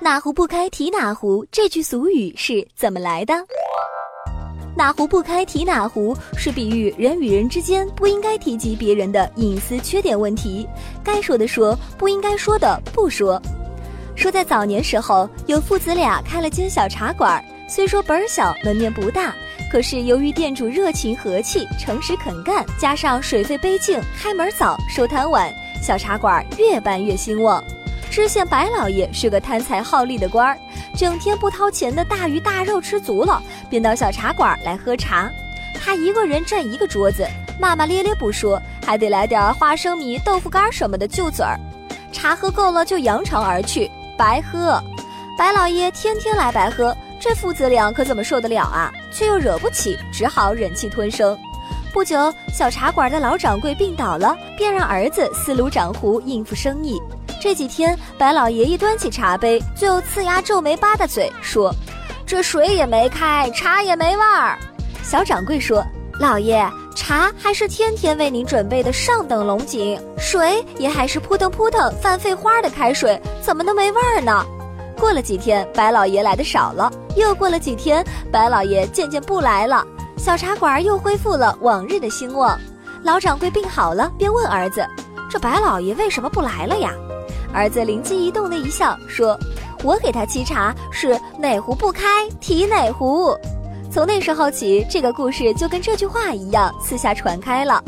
哪壶不开提哪壶，这句俗语是怎么来的？哪壶不开提哪壶是比喻人与人之间不应该提及别人的隐私缺点问题，该说的说，不应该说的不说。说在早年时候，有父子俩开了间小茶馆，虽说本儿小，门面不大，可是由于店主热情和气、诚实肯干，加上水费杯净、开门早、收摊晚，小茶馆越办越兴旺。知县白老爷是个贪财好利的官儿，整天不掏钱的大鱼大肉吃足了，便到小茶馆来喝茶。他一个人占一个桌子，骂骂咧咧不说，还得来点花生米、豆腐干什么的就嘴儿。茶喝够了就扬长而去，白喝。白老爷天天来白喝，这父子俩可怎么受得了啊？却又惹不起，只好忍气吞声。不久，小茶馆的老掌柜病倒了，便让儿子四炉掌壶应付生意。这几天，白老爷一端起茶杯，就呲牙皱眉巴大嘴，说：“这水也没开，茶也没味儿。”小掌柜说：“老爷，茶还是天天为您准备的上等龙井，水也还是扑腾扑腾泛废花的开水，怎么能没味儿呢？”过了几天，白老爷来的少了；又过了几天，白老爷渐渐不来了，小茶馆又恢复了往日的兴旺。老掌柜病好了，便问儿子：“这白老爷为什么不来了呀？”儿子灵机一动的一笑，说：“我给他沏茶是哪壶不开提哪壶。”从那时候起，这个故事就跟这句话一样，四下传开了。